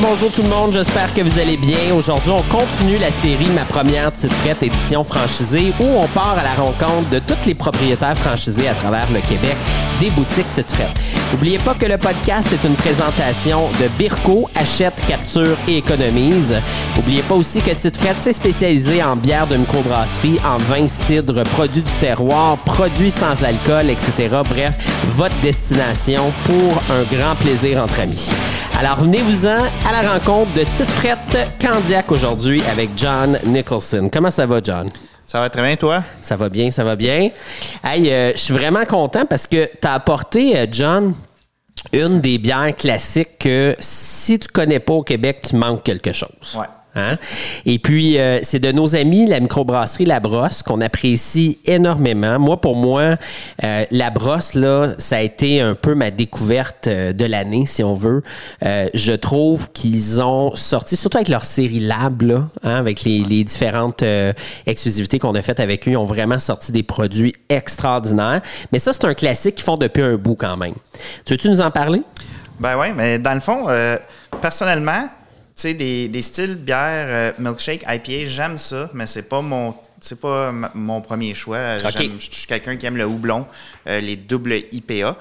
Bonjour tout le monde, j'espère que vous allez bien. Aujourd'hui, on continue la série Ma première petite frette édition franchisée où on part à la rencontre de tous les propriétaires franchisés à travers le Québec des boutiques Petite Frette. N'oubliez pas que le podcast est une présentation de Birko, achète, capture et économise. N'oubliez pas aussi que Petite Frette s'est spécialisé en bière de microbrasserie, en vin, cidre, produits du terroir, produits sans alcool, etc. Bref, votre destination pour un grand plaisir entre amis. Alors venez-vous-en à la rencontre de Petite Frette Candiac aujourd'hui avec John Nicholson. Comment ça va, John? Ça va très bien, toi? Ça va bien, ça va bien. Hey, euh, je suis vraiment content parce que tu as apporté, euh, John, une des bières classiques que si tu connais pas au Québec, tu manques quelque chose. Ouais. Hein? Et puis, euh, c'est de nos amis, la microbrasserie La Brosse, qu'on apprécie énormément. Moi, pour moi, euh, La Brosse, là, ça a été un peu ma découverte euh, de l'année, si on veut. Je trouve qu'ils ont sorti, surtout avec leur série Lab, hein, avec les, les différentes exclusivités qu'on a faites avec eux, ils ont vraiment sorti des produits extraordinaires. Mais ça, c'est un classique qu'ils font depuis un bout quand même. Tu veux-tu nous en parler? Ben oui, mais dans le fond, personnellement, sais, des, des styles bière, euh, milkshake, IPA, j'aime ça, mais c'est pas mon c'est pas mon premier choix. J'aime- Je suis quelqu'un qui aime le houblon, euh, les doubles IPA.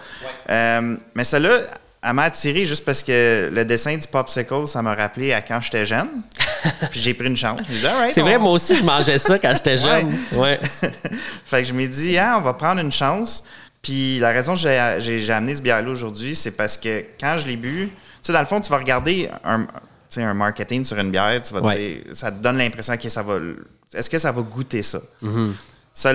Euh, mais celle-là, elle m'a attiré juste parce que le dessin du popsicle, ça m'a rappelé à quand j'étais jeune. Puis j'ai pris une chance. C'est vrai, moi aussi, je mangeais ça quand j'étais jeune. Ouais. fait que je me dis, ah, on va prendre une chance. Puis la raison que j'ai- amené ce bière-là aujourd'hui, c'est parce que quand je l'ai bu, tu sais, dans le fond, tu vas regarder un, tu un marketing sur une bière, tu vas Ouais. ça te donne l'impression que ça va. Est-ce que ça va goûter ça? Mm-hmm. Ça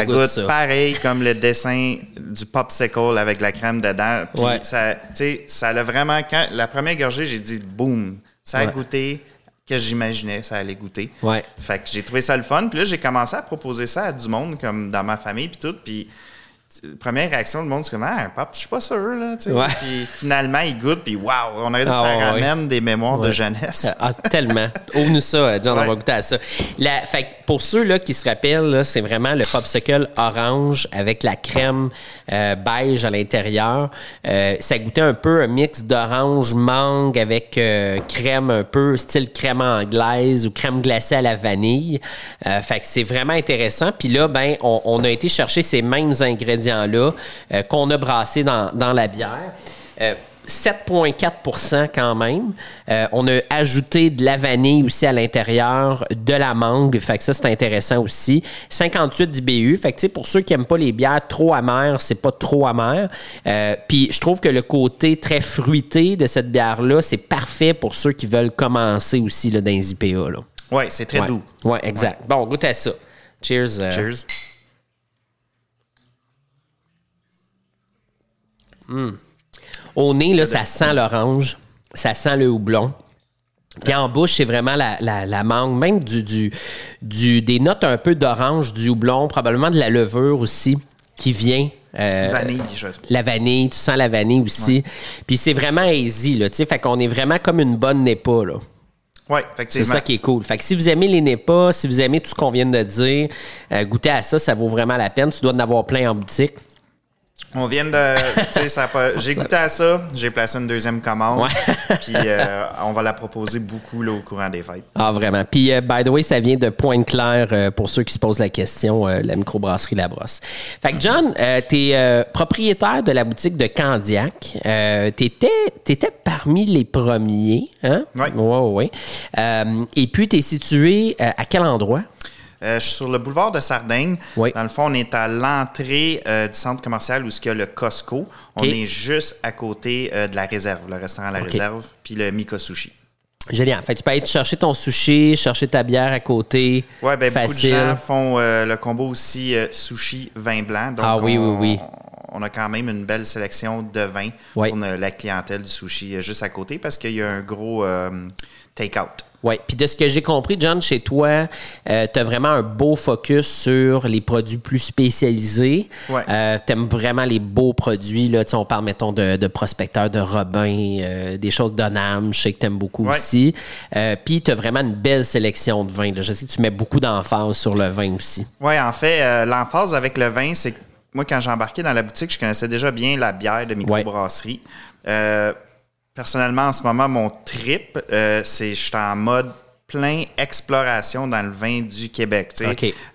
elle goûte goûte ça. pareil comme le dessin du popsicle avec la crème dedans. Puis Ouais. ça, tu sais, ça l'a vraiment. Quand, la première gorgée, j'ai dit, boum, ça a Ouais. goûté que j'imaginais ça allait goûter. Ouais. Fait que j'ai trouvé ça le fun. Puis là, j'ai commencé à proposer ça à du monde, comme dans ma famille, puis tout. Puis, première réaction du monde, c'est comme, ah, un pop, je suis pas sûr, là. Ouais. Puis finalement, il goûte, puis waouh, on a dit que Ah, ça ouais, ramène des mémoires de jeunesse. Ah, tellement. Ouvre-nous ça, euh, John, on va goûter à ça. La, fait que pour ceux là, qui se rappellent, c'est vraiment le popsicle orange avec la crème euh, beige à l'intérieur. Euh, ça goûtait un peu un mix d'orange mangue avec euh, crème un peu style crème anglaise ou crème glacée à la vanille. Fait que c'est vraiment intéressant. Puis là, ben, on, on a été chercher ces mêmes ingrédients-là euh, qu'on a brassés dans, dans la bière. Euh, 7,4% quand même. Euh, on a ajouté de la vanille aussi à l'intérieur, de la mangue. Fait que ça, c'est intéressant aussi. 58 d'IBU. Fait que, tu sais, pour ceux qui n'aiment pas les bières trop amères, c'est pas trop amer. Euh, Puis, je trouve que le côté très fruité de cette bière-là, c'est parfait pour ceux qui veulent commencer aussi là, dans les IPA. Ouais, c'est très ouais. doux. Ouais, exact. Bon, goûte à ça. Cheers. euh, Cheers. Au nez, là, ça sent l'orange, ça sent le houblon. Puis en bouche, c'est vraiment la, la, la mangue, même du, du, du- des notes un peu d'orange, du houblon, probablement de la levure aussi qui vient. euh, Vanille, je la vanille, tu sens la vanille aussi. Puis c'est vraiment easy, là, tu sais. Fait qu'on est vraiment comme une bonne NEPA, là. Ouais, C'est ça qui est cool. Fait que si vous aimez les NEPA, si vous aimez tout ce qu'on vient de dire, euh, goûtez à ça, ça vaut vraiment la peine. Tu dois en avoir plein en boutique. On vient de. J'ai goûté à ça, j'ai placé une deuxième commande. Ouais. puis euh, on va la proposer beaucoup là, au courant des fêtes. Ah, vraiment. Puis, euh, by the way, ça vient de Pointe-Claire, euh, pour ceux qui se posent la question, la microbrasserie La Brosse. Fait que, John, tu es propriétaire de la boutique de Candiac. Tu étais, parmi les premiers. Hein? Ouais, ouais. Euh, et puis, tu es situé à quel endroit? Euh, je suis sur le boulevard de Sardaigne. Oui. Dans le fond, on est à l'entrée euh, du centre commercial où il y a le Costco. On est juste à côté euh, de la réserve, le restaurant La OK. Réserve, puis le Miko Sushi. Génial. Fait que tu peux aller chercher ton sushi, chercher ta bière à côté. Ouais, ben beaucoup de gens font le combo aussi sushi vin blanc. Donc Ah oui, on, oui, oui. On a quand même une belle sélection de vins Ouais. pour la clientèle du sushi juste à côté parce qu'il y a un gros take-out. Oui, puis de ce que j'ai compris, John, chez toi, tu as vraiment un beau focus sur les produits plus spécialisés. Ouais. tu aimes vraiment les beaux produits. Là. On parle, mettons, de, de prospecteurs, de Robin, euh, des choses d'Onam. Je sais que tu aimes beaucoup Ouais. aussi. Euh, puis tu as vraiment une belle sélection de vins. là. Je sais que tu mets beaucoup d'emphase sur le vin aussi. Oui, en fait, euh, l'emphase avec le vin, c'est que moi, quand j'ai embarqué dans la boutique, je connaissais déjà bien la bière de microbrasserie. Euh, personnellement, en ce moment, mon trip, euh, c'est je suis en mode plein exploration dans le vin du Québec.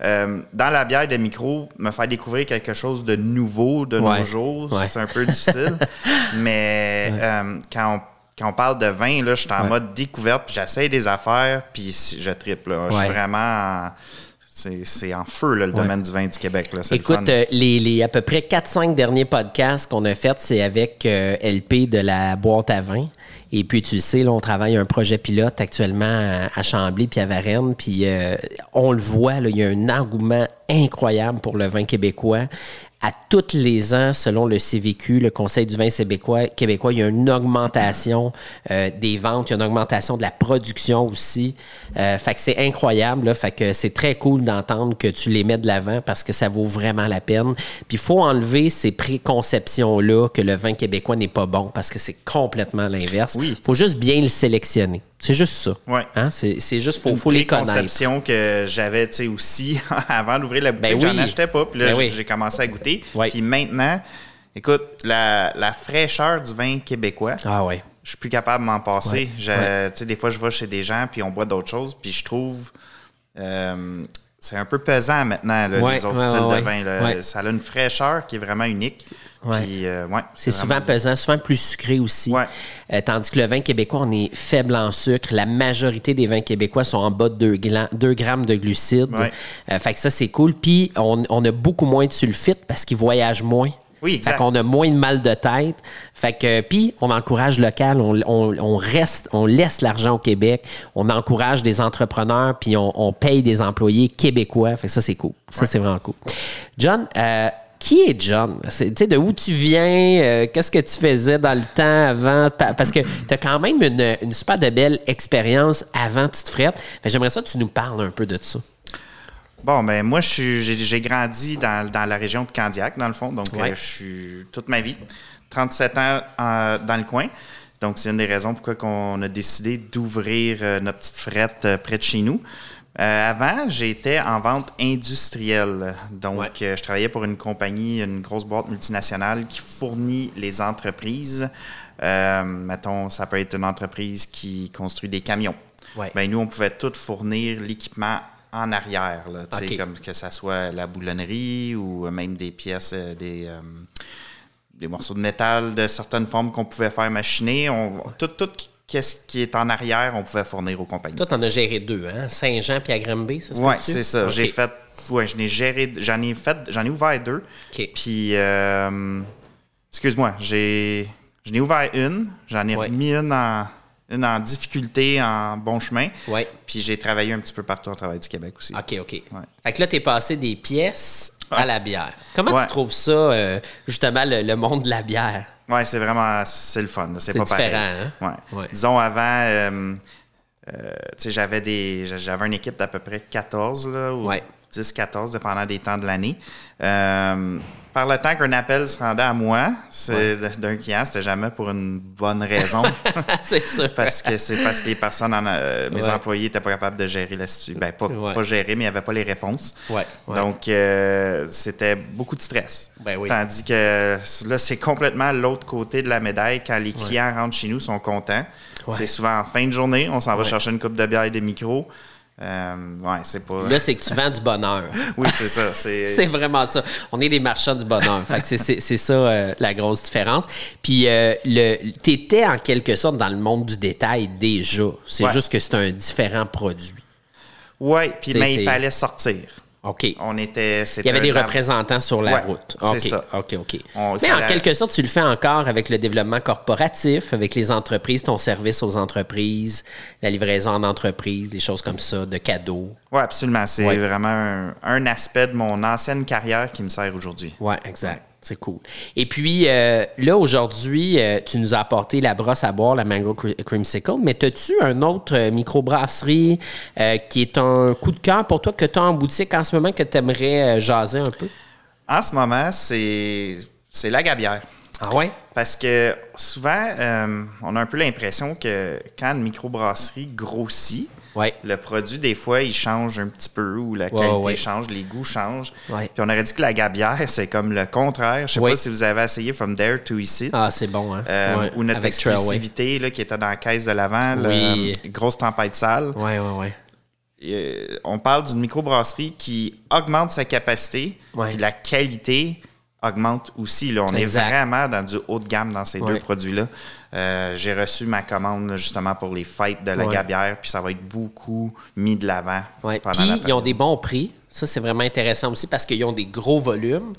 Euh, dans la bière de micro, me faire découvrir quelque chose de nouveau de Ouais. nos jours, Ouais. c'est un peu difficile. Mais euh, quand, on, quand on parle de vin, là, je suis en mode découverte, puis j'essaye des affaires, puis je tripe. là. Je suis vraiment... en- C'est en feu, là, le domaine du vin du Québec. Là. Le Écoute, fun. euh, les, les à peu près 4-5 derniers podcasts qu'on a fait, c'est avec euh, LP de la boîte à vin. Et puis, tu le sais, là, on travaille un projet pilote actuellement à, à Chambly puis à Varennes. Puis, euh, on le voit, là, il y a un engouement incroyable pour le vin québécois. À tous les ans, selon le CVQ, le Conseil du vin québécois, québécois il y a une augmentation euh, des ventes, il y a une augmentation de la production aussi. Euh, fait que c'est incroyable. Là, fait que c'est très cool d'entendre que tu les mets de l'avant parce que ça vaut vraiment la peine. Puis il faut enlever ces préconceptions-là que le vin québécois n'est pas bon parce que c'est complètement l'inverse. Oui. faut juste bien le sélectionner. C'est juste ça. Ouais. Hein? C'est, juste, faut, une faut les connaître. préconception que j'avais tu sais, aussi avant d'ouvrir la boutique. Ben oui. J'en achetais pas. Puis là, Ben j'ai- oui. commencé à goûter. Ouais. Puis maintenant, écoute, la, la fraîcheur du vin québécois, Ah ouais. je suis plus capable de m'en passer. Ouais. Je- Des fois, je vais chez des gens, puis on boit d'autres choses. Puis je trouve. euh, c'est un peu pesant maintenant, là, les autres styles de vin. là. Ça a une fraîcheur qui est vraiment unique. Ouais. Euh, ouais, C'est souvent pesant, souvent plus sucré aussi. Ouais. Euh, tandis que le vin québécois, on est faible en sucre. La majorité des vins québécois sont en bas de 2, grammes de glucides. Euh, fait que ça, c'est cool. Puis, on, on a beaucoup moins de sulfite parce qu'ils voyagent moins. Oui, exact. Fait qu'on a moins de mal de tête. Fait que, puis, on encourage local, on, on- on reste, on laisse l'argent au Québec, on encourage des entrepreneurs, puis on, on paye des employés québécois. Fait que ça, c'est cool. Ça, c'est vraiment cool. John, qui est John? C'est- de où tu viens? euh, Qu'est-ce que tu faisais dans le temps avant? Pa- Parce que tu as quand même une, une super de belle expérience avant Tite Frette. J'aimerais ça que tu nous parles un peu de ça. Bon, ben moi, j'ai grandi dans, dans la région de Candiac, dans le fond. Donc, Ouais. euh, je suis toute ma vie, 37 ans euh, dans le coin. Donc, c'est une des raisons pourquoi on a décidé d'ouvrir euh, notre petite frette près de chez nous. Euh, avant, j'étais en vente industrielle. Donc, Ouais. euh, je travaillais pour une compagnie, une grosse boîte multinationale qui fournit les entreprises. Euh, mettons, ça peut être une entreprise qui construit des camions. Ouais. Ben, nous, on pouvait tout fournir l'équipement en arrière, là, tu sais, OK. comme que ça soit la boulonnerie ou même des pièces, euh, des, des morceaux de métal de certaines formes qu'on pouvait faire machiner. On, tout, tout ce qui est en arrière, on pouvait fournir aux compagnies. Toi, tu en as géré deux, hein? Saint-Jean puis à Granby, ça se Oui, c'est ça. J'ai fait. Ouais, j'en ai géré. J'en ai fait. J'en ai ouvert deux. OK. Puis, euh, excuse-moi, j'ai. J'en ai ouvert une. J'en ai Ouais. mis une en, une en difficulté, en bon chemin. Ouais. Puis j'ai travaillé un petit peu partout au travail du Québec aussi. OK, OK. Fait que là, tu es passé des pièces à la bière. Comment Ouais. tu trouves ça, euh, justement, le, le monde de la bière? Ouais, c'est vraiment. C'est le fun. C'est pas pareil. différent, hein? Ouais. Ouais. Disons, avant. euh, euh, tu sais, j'avais des j'avais une équipe d'à peu près 14 là. 10-14, dépendant des temps de l'année. Euh, par le temps qu'un appel se rendait à moi, c'est d'un client, c'était jamais pour une bonne raison. c'est sûr. parce que c'est parce que les personnes, en, euh, mes Ouais. employés n'étaient pas capables de gérer la situation. Ben, pas, Ouais. pas gérer, mais il n'y avait pas les réponses. Donc, euh, c'était beaucoup de stress. Ben oui. Tandis que là, c'est complètement l'autre côté de la médaille. Quand les clients rentrent chez nous, ils sont contents. C'est souvent en fin de journée. On s'en va chercher une coupe de bière et des micros. Euh, ouais, c'est pas. Là, c'est que tu vends du bonheur. oui, c'est ça. C'est vraiment ça. On est des marchands du bonheur. C'est- ça euh, la grosse différence. Puis, euh, le, t'étais en quelque sorte dans le monde du détail déjà. C'est Ouais. juste que c'est un différent produit. Ouais, puis mais il fallait sortir. OK. On était. Il y avait des représentants sur la Ouais, route. c'est ça. OK, OK. On- Mais en quelque sorte, tu le fais encore avec le développement corporatif, avec les entreprises, ton service aux entreprises, la livraison en entreprise, des choses comme ça, de cadeaux. Oui, absolument. C'est Ouais. vraiment un, un aspect de mon ancienne carrière qui me sert aujourd'hui. Oui, exact. C'est cool. Et puis, euh, là, aujourd'hui, euh, tu nous as apporté la brosse à boire, la Mango Cre- Creamsicle, mais as-tu un autre euh, microbrasserie euh, qui est un coup de cœur pour toi que tu as en boutique en ce moment que tu aimerais jaser un peu? En ce moment, c'est c'est la gabière. Ah ouais? Parce que souvent, on a un peu l'impression que quand une microbrasserie grossit, Ouais. le produit, des fois, il change un petit peu ou la qualité ouais. change, les goûts changent. Ouais. Puis on aurait dit que la gabière, c'est comme le contraire. Je sais pas si vous avez essayé From There to Ici. Ah, c'est bon, hein? Euh, ou notre avec exclusivité là, qui était dans la caisse de l'avant, Oui. la grosse tempête sale. Ouais, ouais, ouais. Euh, on parle d'une microbrasserie qui augmente sa capacité, puis la qualité augmente aussi. Là. On Exact. est vraiment dans du haut de gamme dans ces Ouais. deux produits-là. Euh, J'ai reçu ma commande là, justement pour les fêtes de la Ouais. gabière, puis ça va être beaucoup mis de l'avant Ouais. Puis la ils ont des bons prix. Ça, c'est vraiment intéressant aussi parce qu'ils ont des gros volumes.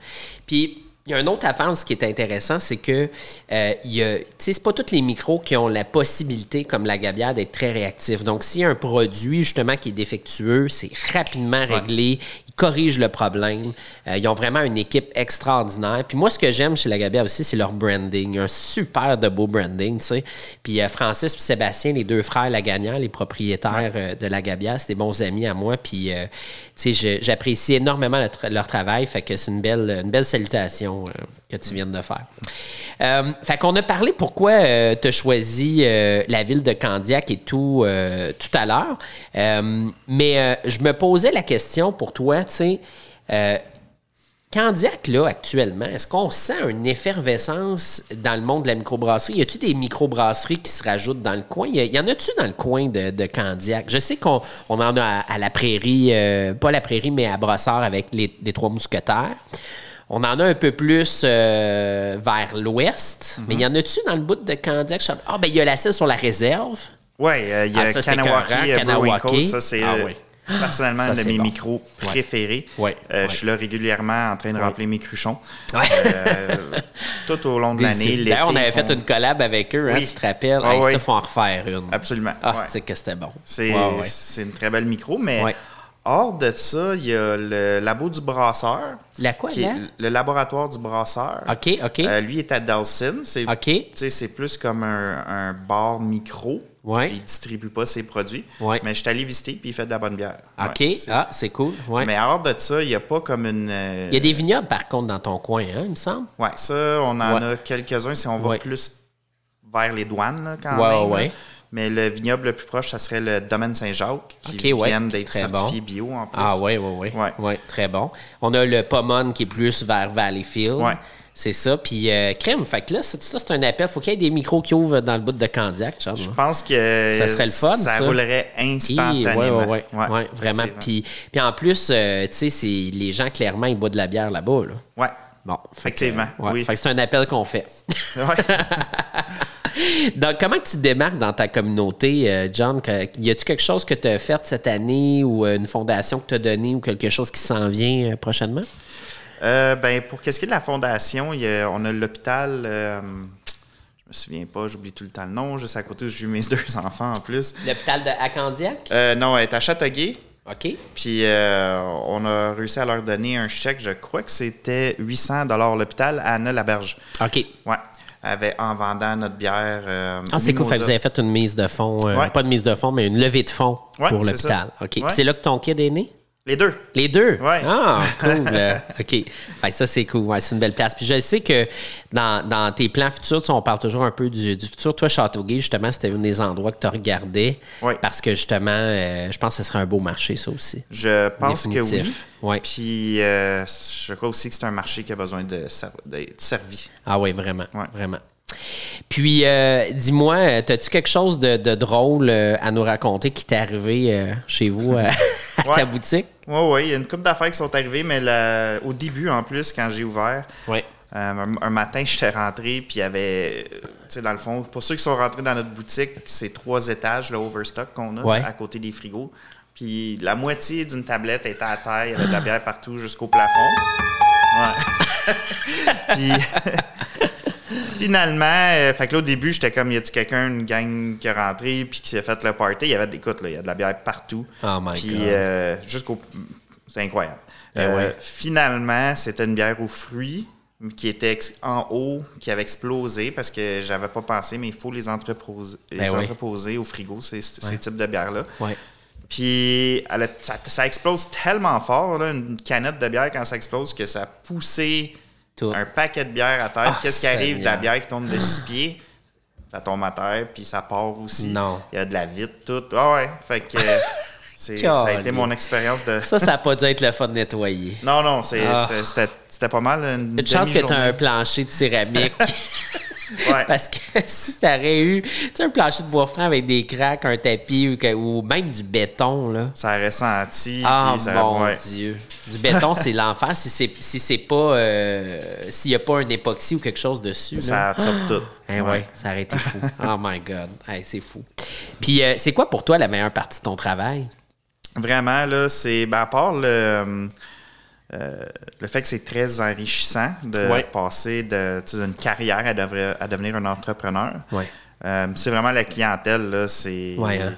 Puis il y a un autre affaire, ce qui est intéressant, c'est que euh, il y a, tu sais, c'est pas tous les micros qui ont la possibilité, comme la gabière, d'être très réactifs. Donc, s'il y a un produit justement qui est défectueux, c'est rapidement réglé. Corrigent le problème. Euh, ils ont vraiment une équipe extraordinaire. Puis moi, ce que j'aime chez la gabière aussi, c'est leur branding. Un super de beau branding, tu sais. Puis euh, Francis et Sébastien, les deux frères Lagagnant, les propriétaires euh, de la gabière, c'est des bons amis à moi. Puis, tu sais, j'apprécie énormément leur travail. Fait que c'est une belle, une belle salutation que tu viens de faire. Fait qu'on a parlé pourquoi tu as choisi la ville de Candiac et tout tout à l'heure. Mais je me posais la question pour toi, tu sais, euh, Candiac, là, actuellement, est-ce qu'on sent une effervescence dans le monde de la microbrasserie? Y a-tu des microbrasseries qui se rajoutent dans le coin? Y, a- y en a-tu dans le coin de, de Candiac? Je sais qu'on on en a à, à la prairie, euh, pas la prairie, mais à Brossard avec les, les Trois Mousquetaires. On en a un peu plus euh, vers l'ouest, mais y en a-tu dans le bout de Candiac? Ah, ben il y a la selle sur la réserve. Oui, il y a Ah, ça, Kanawaki, Brewing. Ça, c'est Ah, oui. Personnellement Ça, un de mes bon. micros préférés. Ouais, Euh, ouais. Je suis là régulièrement en train de remplir mes cruchons. Euh, tout au long de l'année. D'ailleurs, on avait fait une collab avec eux, hein, Oui. tu te rappelles? Ah, Hey. Ça, faut en refaire une. Absolument. Ah, c'est que c'était bon. C'est une très belle micro, mais. Hors de ça, il y a le labo du brasseur. La quoi, qui est là? le laboratoire du brasseur. OK, OK. Euh, lui est à Dalsin. C'est OK. tu sais, c'est plus comme un, un bar micro. Ouais. Il distribue pas ses produits. Ouais. Mais je suis allé visiter puis il fait de la bonne bière. OK. Ouais, ah, c'est cool. Ouais. Mais hors de ça, il n'y a pas comme une. euh, Il y a des vignobles, par contre, dans ton coin, hein, il me semble. Ouais, ça, on en a quelques-uns si on va plus vers les douanes, là, quand même. ouais. Mais le vignoble le plus proche, ça serait le domaine Saint-Jacques, qui OK, ouais. vient d'être certifié bon. bio en plus. Ah, ouais, ouais, ouais. Ouais. Très bon. On a le Pomone qui est plus vers Valleyfield. Ouais. C'est ça. Puis, euh, crème, fait que là, ça, c'est un appel. faut qu'il y ait des micros qui ouvrent dans le bout de Candiac, Charles. Je pense que Ça serait le fun, ça. roulerait Oui, instantanément. ouais, ouais, ouais, ouais, vraiment. Puis, puis en plus, euh, tu sais, c'est- les gens, clairement, ils boivent de la bière là-bas. Là. Ouais. Bon, fait que, Effectivement, ouais, oui. fait que c'est un appel qu'on fait. Ouais. Donc, comment tu te démarques dans ta communauté, euh, John? Y a-tu quelque chose que tu as fait cette année ou euh, une fondation que tu as donnée ou quelque chose qui s'en vient euh, prochainement? Euh, ben, pour qu'est-ce qui est de la fondation, a- on a l'hôpital. euh, je me souviens pas, j'oublie tout le temps le nom, juste à côté où j'ai eu mes deux enfants en plus. L'hôpital de Acandiac? Euh, non, elle est à Châteauguay. OK. Puis on a réussi à leur donner un chèque, je crois que c'était 800 l'hôpital à Anna Laberge. OK. Ouais. Avec, en vendant notre bière. euh, Ah, c'est cool. Fait que vous avez fait une mise de fonds, euh, Ouais. pas de mise de fonds, mais une levée de fonds Ouais, pour l'hôpital. OK. Ouais. c'est là que ton kid est né? Les deux. Les deux? Ouais. Ah, cool. euh, OK. Ça, c'est cool. Ouais, c'est une belle place. Puis je sais que dans, dans tes plans futurs, tu sais, on parle toujours un peu du, du futur. Toi, Châteauguay, justement, c'était un des endroits que tu regardais. Ouais. Parce que justement, euh, je pense que ce serait un beau marché, ça aussi. Je pense que oui. Ouais. Puis euh, je crois aussi que c'est un marché qui a besoin de servi. Ah oui, vraiment. Ouais. Vraiment. Puis, euh, dis-moi, as-tu quelque chose de, de drôle euh, à nous raconter qui t'est arrivé euh, chez vous à ta Ouais. boutique? Oui, oui, il y a une couple d'affaires qui sont arrivées, mais la- au début, en plus, quand j'ai ouvert, euh, un, matin, j'étais rentré, puis il y avait, tu sais, dans le fond, pour ceux qui sont rentrés dans notre boutique, c'est trois étages, le overstock qu'on a Ouais. à côté des frigos. Puis la moitié d'une tablette était à terre, il y avait de la bière partout jusqu'au plafond. Ouais. puis finalement, euh, fait que là, au début, j'étais comme, y a-tu quelqu'un, une gang qui est rentré, puis qui s'est fait le party? Il y avait, écoute, là, il y a de la bière partout. Oh my Puis God. euh, jusqu'au. C'était incroyable. Eh Euh, ouais. Finalement, c'était une bière aux fruits qui était ex- en haut, qui avait explosé parce que j'avais pas pensé, mais il faut les entreposer, les Ben oui. entreposer au frigo, ces, ces types de bières-là. Puis elle a- ça, ça explose tellement fort, là, une canette de bière, quand ça explose, que ça a poussé Tout. un paquet de bière à terre. Ah, Qu'est-ce qui arrive? De la bière qui tombe de six pieds? ça tombe à terre, puis ça part aussi. Non. Il y a de la vitre, tout. Ah ouais, fait que euh, ça a été mon expérience de. Ça, ça n'a pas dû être le fun de nettoyer. Non, non, Ah. c'était c'était pas mal. Une, Une chance que tu as un plancher de céramique. Ouais. Parce que si tu aurais eu un plancher de bois franc avec des craques, un tapis ou, que- ou même du béton, là. Ça aurait senti. Ah ça mon ouais. Dieu. Du béton, c'est l'enfer si c'est si c'est pas euh, s'il n'y a pas un époxy ou quelque chose dessus. Ça absorbe tout. Eh ouais. ça aurait été fou. Oh my God. Hey, c'est fou. Puis euh, c'est quoi pour toi la meilleure partie de ton travail? Vraiment, là, c'est. Ben, à part le. euh, le fait que c'est très enrichissant de Ouais. passer d'une carrière à, devenir un entrepreneur. Ouais. Euh, c'est vraiment la clientèle, là, c'est... Ouais, hein?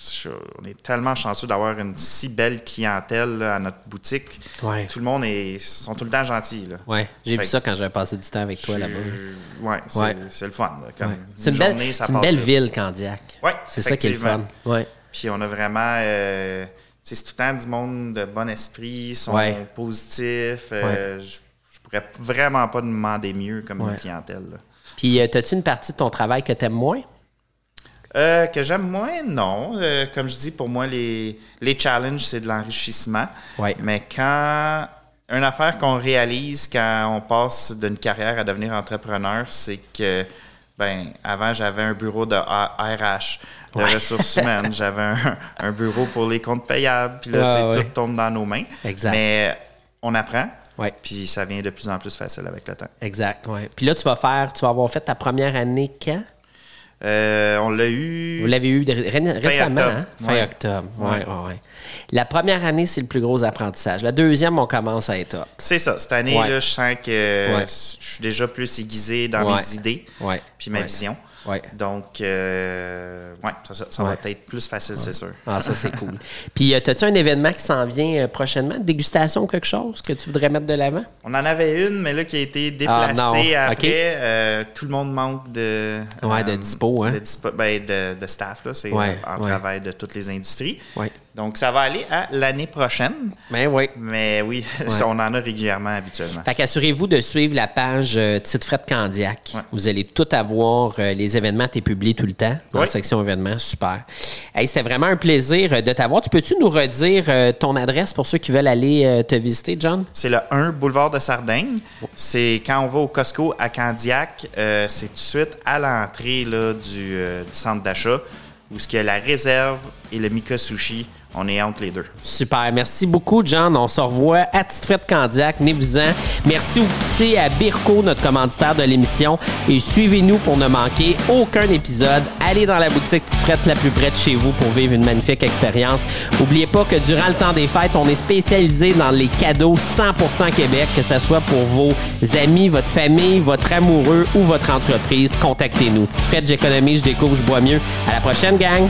Je- on est tellement chanceux d'avoir une si belle clientèle là, à notre boutique. Ouais. Tout le monde est, sont tout le temps gentils. Ouais. J'ai vu ça quand j'avais passé du temps avec toi là-bas. Ouais, c'est, Ouais. le fun. C'est une, belle, journée, ça c'est une belle ville, Candiac. Ouais, c'est ça qui est le fun. Ouais. Puis on a vraiment. euh, c'est tout le temps du monde de bon esprit, ils sont Ouais. positifs. euh, Je, je pourrais vraiment pas demander mieux comme une clientèle. là. Puis, euh, as-tu une partie de ton travail que tu aimes moins? Euh, que j'aime moins, non. Euh, comme je dis, pour moi, les, les challenges, c'est de l'enrichissement. Ouais. Mais quand. Une affaire qu'on réalise quand on passe d'une carrière à devenir entrepreneur, c'est que, ben, avant, j'avais un bureau de RH, de ressources humaines, j'avais un, un bureau pour les comptes payables, puis là, ouais. tout tombe dans nos mains. Exact. Mais on apprend, Ouais. puis ça vient de plus en plus facile avec le temps. Exact, ouais. Puis là, tu vas faire, tu vas avoir fait ta première année quand? Euh, on l'a eu. Vous l'avez eu ré- récemment, octobre. hein? Fin Ouais. octobre. Ouais, Ouais. La première année, c'est le plus gros apprentissage. La deuxième, on commence à être hot. C'est ça. Cette année, là, je sens que je suis déjà plus aiguisé dans mes idées puis ma vision. Ouais. Donc, euh, ouais, ça, ça- ça Ouais. va être plus facile, c'est sûr. Ah, ça, c'est cool. Puis, euh, as-tu un événement qui s'en vient euh, prochainement? Dégustation ou quelque chose que tu voudrais mettre de l'avant? On en avait une, mais là, qui a été déplacée Ah, après. Euh, tout le monde manque de... Ouais, de dispo, hein? De, dispo- ben, de, de staff, là. C'est en travail de toutes les industries. Donc, ça va aller à l'année prochaine. Ben oui. Mais oui, ça, on en a régulièrement habituellement. Fait qu'assurez-vous de suivre la page euh, Titre Fred Candiac. Ouais. Vous allez tout avoir. euh, les événements, t'es publié tout le temps dans Oui. la section événements. Super. Hey, C'était vraiment un plaisir euh, de t'avoir. Tu peux-tu nous redire euh, ton adresse pour ceux qui veulent aller te visiter, John? C'est le 1 boulevard de Sardaigne. C'est quand on va au Costco à Candiac, c'est tout de suite à l'entrée du, du centre d'achat où ce qu'il y a la réserve et le Mika Sushi. On est entre les deux. Super. Merci beaucoup, John. On se revoit à Tite Frette Candiac. Venez-vous-en. Merci aussi à Birko, notre commanditaire de l'émission. Et suivez-nous pour ne manquer aucun épisode. Allez dans la boutique Tite Frette la plus près de chez vous pour vivre une magnifique expérience. N'oubliez pas que durant le temps des fêtes, on est spécialisé dans les cadeaux 100% Québec, que ce soit pour vos amis, votre famille, votre amoureux ou votre entreprise. Contactez-nous. Tite Frette, j'économise, je découvre, je bois mieux. À la prochaine, gang!